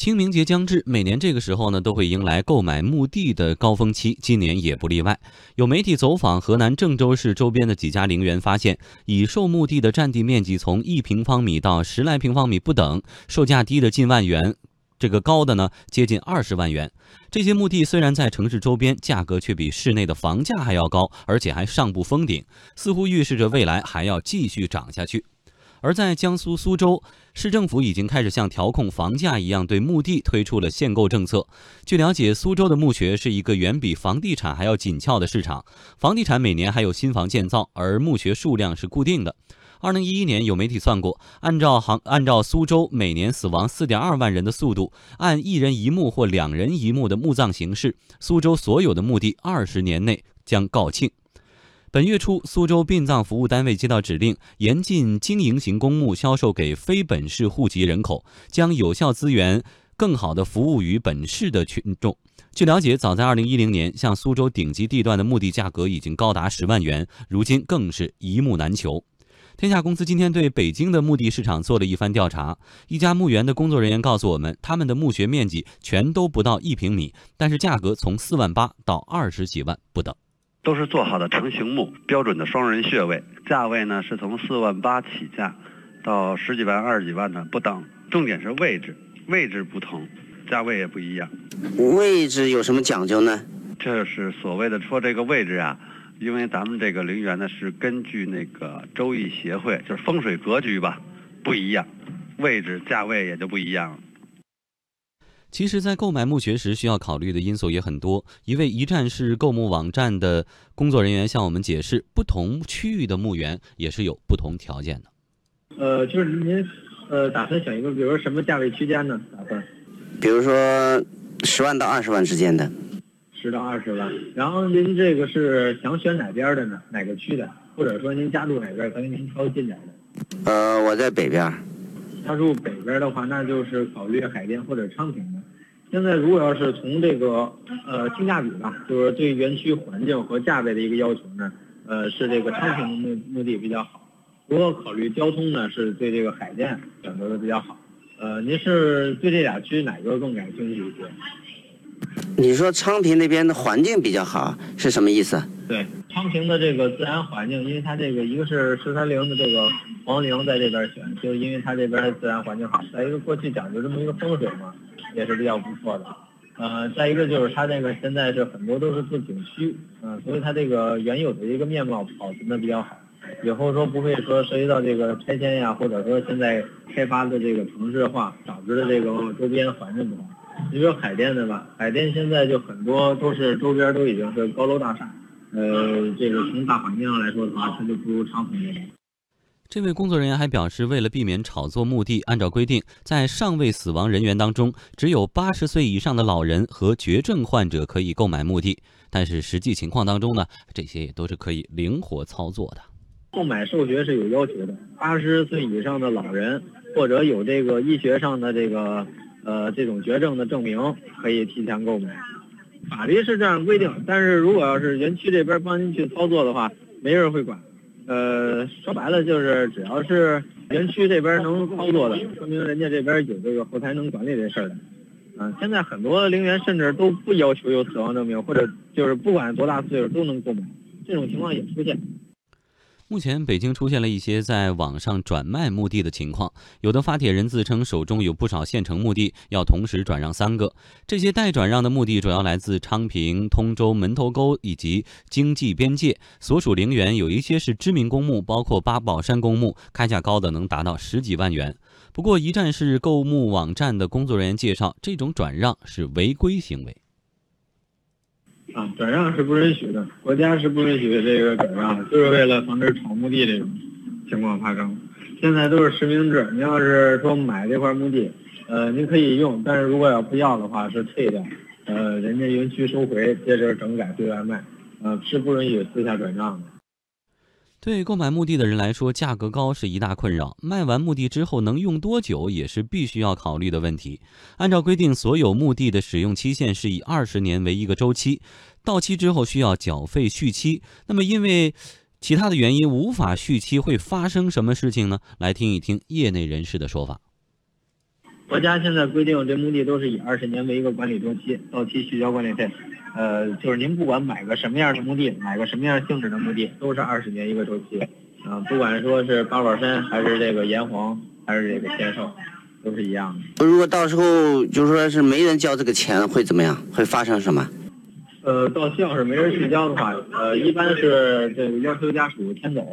清明节将至，每年这个时候呢，都会迎来购买墓地的高峰期，今年也不例外。有媒体走访河南郑州市周边的几家陵园，发现已售墓地的占地面积从一平方米到十来平方米不等，售价低的近万元，这个高的呢接近二十万元。这些墓地虽然在城市周边，价格却比市内的房价还要高，而且还上不封顶，似乎预示着未来还要继续涨下去。而在江苏苏州市政府已经开始像调控房价一样，对墓地推出了限购政策。据了解，苏州的墓穴是一个远比房地产还要紧俏的市场。房地产每年还有新房建造，而墓穴数量是固定的。二零一一年，有媒体算过，按照杭按照苏州每年死亡四点二万人的速度，按一人一墓或两人一墓的墓葬形式，苏州所有的墓地二十年内将告罄。本月初，苏州殡葬服务单位接到指令，严禁经营型公墓销售给非本市户籍人口，将有效资源更好地服务于本市的群众。据了解，早在2010年，像苏州顶级地段的墓地价格已经高达十万元，如今更是一墓难求。天下公司今天对北京的墓地市场做了一番调查，一家墓园的工作人员告诉我们，他们的墓穴面积全都不到一平米，但是价格从四万八到二十几万不等。都是做好的成型木，标准的双人穴位，价位呢是从四万八起价，到十几万、二十几万的不等。重点是位置，位置不同，价位也不一样。位置有什么讲究呢？这是所谓的说这个位置啊，因为咱们这个陵园呢是根据那个周易协会，就是风水格局吧，不一样，位置价位也就不一样了。其实，在购买墓穴时，需要考虑的因素也很多。一位一站式购墓网站的工作人员向我们解释，不同区域的墓园也是有不同条件的。呃，就是您呃打算选一个，比如说什么价位区间呢？打算？比如说十万到二十万之间的。十到二十万。然后您这个是想选哪边的呢？哪个区的？或者说您家住哪边？咱给您挑近点的。呃，我在北边。他住北边的话，那就是考虑海淀或者昌平的。现在如果要是从这个呃性价比吧，就是对园区环境和价位的一个要求呢，呃是这个昌平目目的比较好。如果考虑交通呢，是对这个海淀选择的比较好。呃，您是对这俩区哪个更感兴趣一些？你说昌平那边的环境比较好是什么意思？对，昌平的这个自然环境，因为它这个一个是十三陵的这个皇陵在这边选，就是因为它这边的自然环境好。再一个过去讲究这么一个风水嘛。也是比较不错的，呃，再一个就是它这个现在是很多都是做景区，嗯，所以它这个原有的一个面貌保存的比较好，以后说不会说涉及到这个拆迁呀，或者说现在开发的这个城市化导致的这个周边环境不好。你说海淀的吧，海淀现在就很多都是周边都已经是高楼大厦，呃，这个从大环境上来说的话，它就不如长平那这位工作人员还表示，为了避免炒作墓地，按照规定，在尚未死亡人员当中，只有八十岁以上的老人和绝症患者可以购买墓地。但是实际情况当中呢，这些也都是可以灵活操作的。购买受学是有要求的，八十岁以上的老人或者有这个医学上的这个呃这种绝症的证明，可以提前购买。法律是这样规定，但是如果要是园区这边帮您去操作的话，没人会管。呃，说白了就是，只要是园区这边能操作的，说明人家这边有这个后台能管理这事儿的。嗯，现在很多陵园甚至都不要求有死亡证明，或者就是不管多大岁数都能购买，这种情况也出现。目前，北京出现了一些在网上转卖墓地的情况，有的发帖人自称手中有不少现成墓地，要同时转让三个。这些待转让的墓地主要来自昌平、通州、门头沟以及经济边界所属陵园，有一些是知名公墓，包括八宝山公墓，开价高的能达到十几万元。不过，一站式购墓网站的工作人员介绍，这种转让是违规行为。啊，转让是不允许的，国家是不允许这个转让，就是为了防止炒墓地这种情况发生。现在都是实名制，你要是说买这块墓地，呃，您可以用，但是如果要不要的话是退的，呃，人家园区收回，接着整改对外卖，呃，是不允许私下转让的。对购买墓地的人来说，价格高是一大困扰。卖完墓地之后能用多久，也是必须要考虑的问题。按照规定，所有墓地的使用期限是以二十年为一个周期，到期之后需要缴费续期。那么，因为其他的原因无法续期，会发生什么事情呢？来听一听业内人士的说法。国家现在规定这墓地都是以二十年为一个管理周期，到期续交管理费。呃，就是您不管买个什么样的墓地，买个什么样性质的墓地，都是二十年一个周期。啊，不管说是八宝山还是这个炎黄，还是这个天寿，都是一样的。如果到时候就说是没人交这个钱，会怎么样？会发生什么？呃，到期要是没人续交的话，呃，一般是这个要求家属迁走。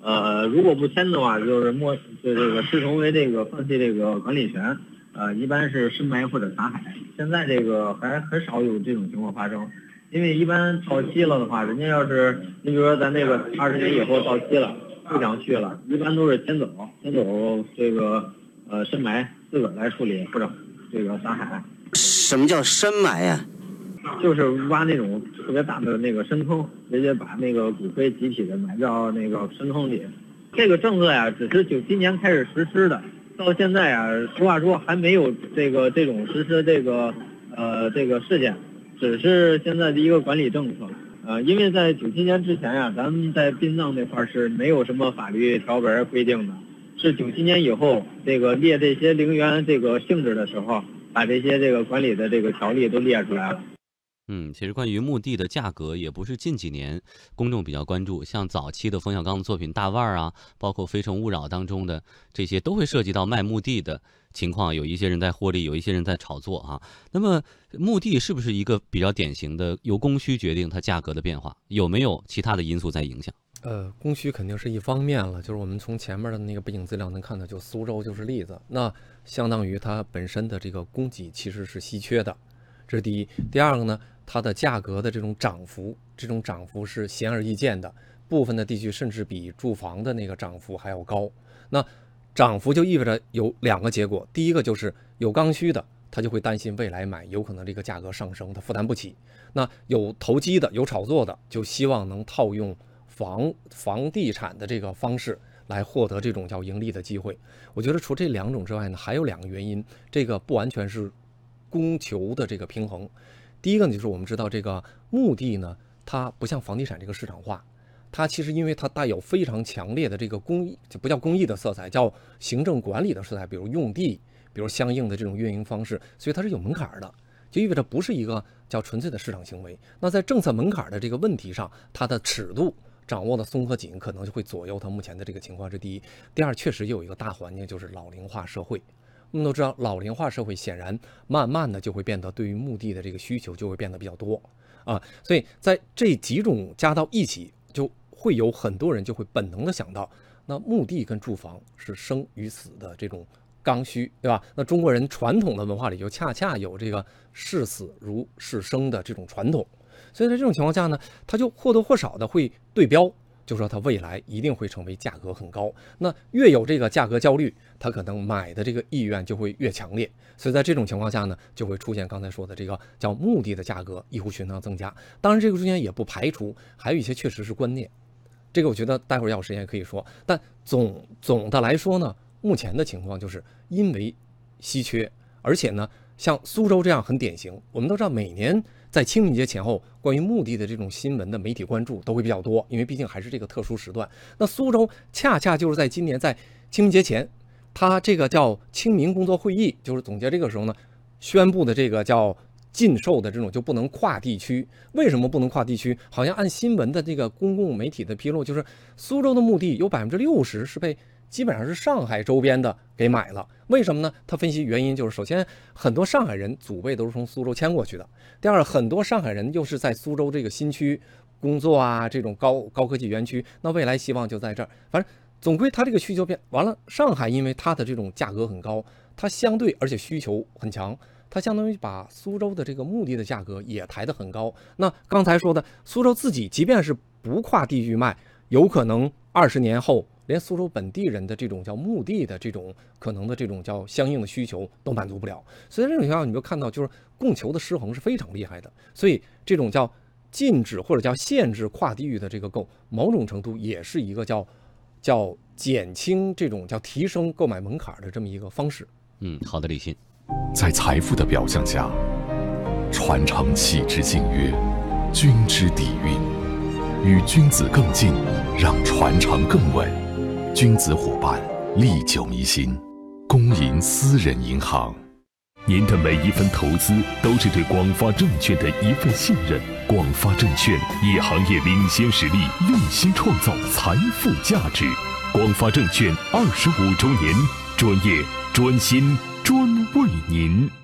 呃，如果不迁的话，就是没就这个视同为这个放弃这个管理权。呃，一般是深埋或者撒海。现在这个还很少有这种情况发生，因为一般到期了的话，人家要是你比如说咱那个二十年以后到期了，不想去了，一般都是迁走，迁走这个呃深埋自个儿来处理或者这个撒海。什么叫深埋呀？就是挖那种特别大的那个深坑，直接把那个骨灰集体的埋到那个深坑里。这个政策呀，只是九七年开始实施的。到现在啊，实话说还没有这个这种实施这个呃这个事件，只是现在的一个管理政策。呃，因为在九七年之前呀，咱们在殡葬这块是没有什么法律条文规定的，是九七年以后这个列这些陵园这个性质的时候，把这些这个管理的这个条例都列出来了。嗯，其实关于墓地的价格，也不是近几年公众比较关注。像早期的冯小刚的作品《大腕儿》啊，包括《非诚勿扰》当中的这些，都会涉及到卖墓地的情况。有一些人在获利，有一些人在炒作啊。那么，墓地是不是一个比较典型的由供需决定它价格的变化？有没有其他的因素在影响？呃，供需肯定是一方面了。就是我们从前面的那个背景资料能看到，就苏州就是例子。那相当于它本身的这个供给其实是稀缺的，这是第一。第二个呢？它的价格的这种涨幅，这种涨幅是显而易见的，部分的地区甚至比住房的那个涨幅还要高。那涨幅就意味着有两个结果，第一个就是有刚需的，他就会担心未来买有可能这个价格上升，他负担不起。那有投机的、有炒作的，就希望能套用房房地产的这个方式来获得这种叫盈利的机会。我觉得除这两种之外呢，还有两个原因，这个不完全是供求的这个平衡。第一个呢，就是我们知道这个墓地呢，它不像房地产这个市场化，它其实因为它带有非常强烈的这个公益，就不叫公益的色彩，叫行政管理的色彩，比如用地，比如相应的这种运营方式，所以它是有门槛的，就意味着不是一个叫纯粹的市场行为。那在政策门槛的这个问题上，它的尺度掌握的松和紧，可能就会左右它目前的这个情况。这第一，第二，确实有一个大环境，就是老龄化社会。我们都知道，老龄化社会显然慢慢的就会变得对于墓地的这个需求就会变得比较多啊，所以在这几种加到一起，就会有很多人就会本能的想到，那墓地跟住房是生与死的这种刚需，对吧？那中国人传统的文化里就恰恰有这个视死如视生的这种传统，所以在这种情况下呢，他就或多或少的会对标。就说它未来一定会成为价格很高，那越有这个价格焦虑，它可能买的这个意愿就会越强烈。所以在这种情况下呢，就会出现刚才说的这个叫目的的价格异乎寻常增加。当然，这个中间也不排除还有一些确实是观念，这个我觉得待会儿要有时间可以说。但总总的来说呢，目前的情况就是因为稀缺，而且呢，像苏州这样很典型，我们都知道每年。在清明节前后，关于墓地的这种新闻的媒体关注都会比较多，因为毕竟还是这个特殊时段。那苏州恰恰就是在今年在清明节前，他这个叫清明工作会议，就是总结这个时候呢，宣布的这个叫禁售的这种就不能跨地区。为什么不能跨地区？好像按新闻的这个公共媒体的披露，就是苏州的墓地有百分之六十是被。基本上是上海周边的给买了，为什么呢？他分析原因就是，首先很多上海人祖辈都是从苏州迁过去的，第二很多上海人又是在苏州这个新区工作啊，这种高高科技园区，那未来希望就在这儿。反正总归他这个需求变完了，上海因为它的这种价格很高，它相对而且需求很强，它相当于把苏州的这个墓地的价格也抬得很高。那刚才说的苏州自己，即便是不跨地域卖，有可能二十年后。连苏州本地人的这种叫墓地的这种可能的这种叫相应的需求都满足不了，所以这种情况你就看到就是供求的失衡是非常厉害的，所以这种叫禁止或者叫限制跨地域的这个购，某种程度也是一个叫叫减轻这种叫提升购买门槛的这么一个方式。嗯，好的，李信，在财富的表象下，传承气之敬约，君之底蕴，与君子更近，让传承更稳。君子伙伴，历久弥新。公银私人银行。您的每一份投资都是对广发证券的一份信任。广发证券以行业领先实力，用心创造财富价值。广发证券二十五周年，专业、专心、专为您。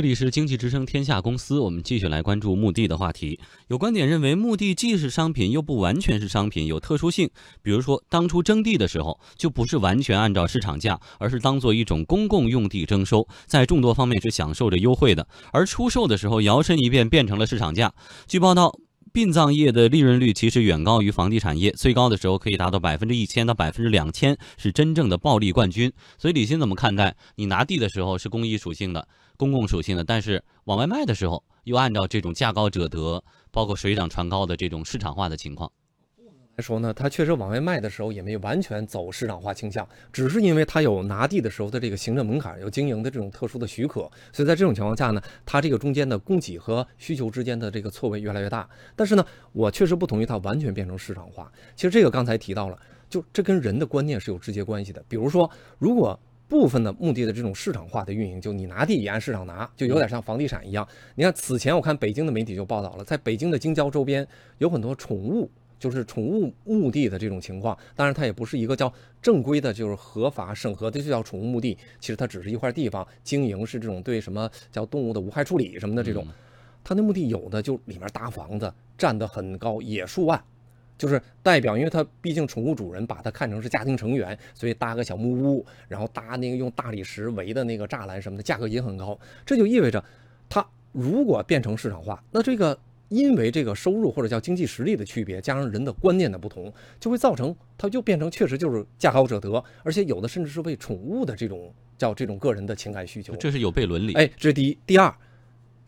这里是经济之声天下公司，我们继续来关注墓地的话题。有观点认为，墓地既是商品，又不完全是商品，有特殊性。比如说，当初征地的时候，就不是完全按照市场价，而是当做一种公共用地征收，在众多方面是享受着优惠的。而出售的时候，摇身一变变成了市场价。据报道。殡葬业的利润率其实远高于房地产业，最高的时候可以达到百分之一千到百分之两千，是真正的暴利冠军。所以李欣怎么看待？你拿地的时候是公益属性的、公共属性的，但是往外卖的时候又按照这种价高者得，包括水涨船高的这种市场化的情况。来说呢，它确实往外卖的时候也没完全走市场化倾向，只是因为它有拿地的时候的这个行政门槛，有经营的这种特殊的许可，所以在这种情况下呢，它这个中间的供给和需求之间的这个错位越来越大。但是呢，我确实不同意它完全变成市场化。其实这个刚才提到了，就这跟人的观念是有直接关系的。比如说，如果部分的墓地的这种市场化的运营，就你拿地也按市场拿，就有点像房地产一样。你看此前我看北京的媒体就报道了，在北京的京郊周边有很多宠物。就是宠物墓地的这种情况，当然它也不是一个叫正规的，就是合法审核的就叫宠物墓地。其实它只是一块地方，经营是这种对什么叫动物的无害处理什么的这种。它那墓地有的就里面搭房子，占得很高，也数万。就是代表，因为它毕竟宠物主人把它看成是家庭成员，所以搭个小木屋，然后搭那个用大理石围的那个栅栏什么的，价格也很高。这就意味着，它如果变成市场化，那这个。因为这个收入或者叫经济实力的区别，加上人的观念的不同，就会造成它就变成确实就是价高者得，而且有的甚至是为宠物的这种叫这种个人的情感需求，这是有悖伦理。哎，这是第一。第二，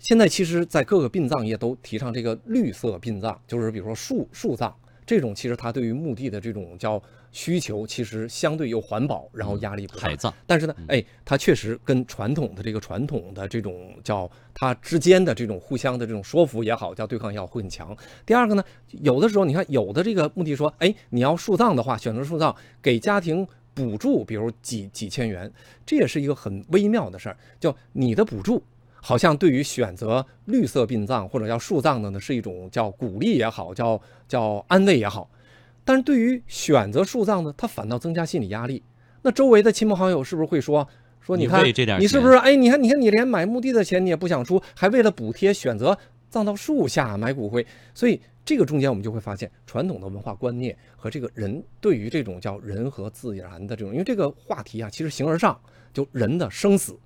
现在其实在各个殡葬业都提倡这个绿色殡葬，就是比如说树树葬。这种其实它对于墓地的这种叫需求，其实相对又环保，然后压力不大。海葬，但是呢，哎，它确实跟传统的这个传统的这种叫它之间的这种互相的这种说服也好，叫对抗也好，会很强。第二个呢，有的时候你看有的这个墓地说，哎，你要树葬的话，选择树葬给家庭补助，比如几几千元，这也是一个很微妙的事儿，叫你的补助。好像对于选择绿色殡葬或者叫树葬的呢，是一种叫鼓励也好，叫叫安慰也好。但是对于选择树葬呢，它反倒增加心理压力。那周围的亲朋好友是不是会说说你看你是不是哎你看你看你连买墓地的钱你也不想出，还为了补贴选择葬到树下买骨灰？所以这个中间我们就会发现，传统的文化观念和这个人对于这种叫人和自然的这种，因为这个话题啊，其实形而上就人的生死。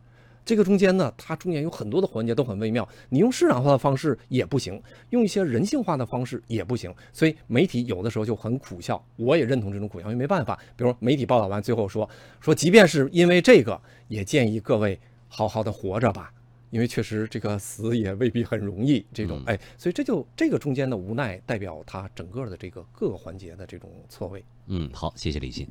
这个中间呢，它中间有很多的环节都很微妙，你用市场化的方式也不行，用一些人性化的方式也不行，所以媒体有的时候就很苦笑。我也认同这种苦笑，因为没办法。比如媒体报道完最后说说，即便是因为这个，也建议各位好好的活着吧，因为确实这个死也未必很容易。这种哎，所以这就这个中间的无奈，代表它整个的这个各个环节的这种错位。嗯，好，谢谢李欣。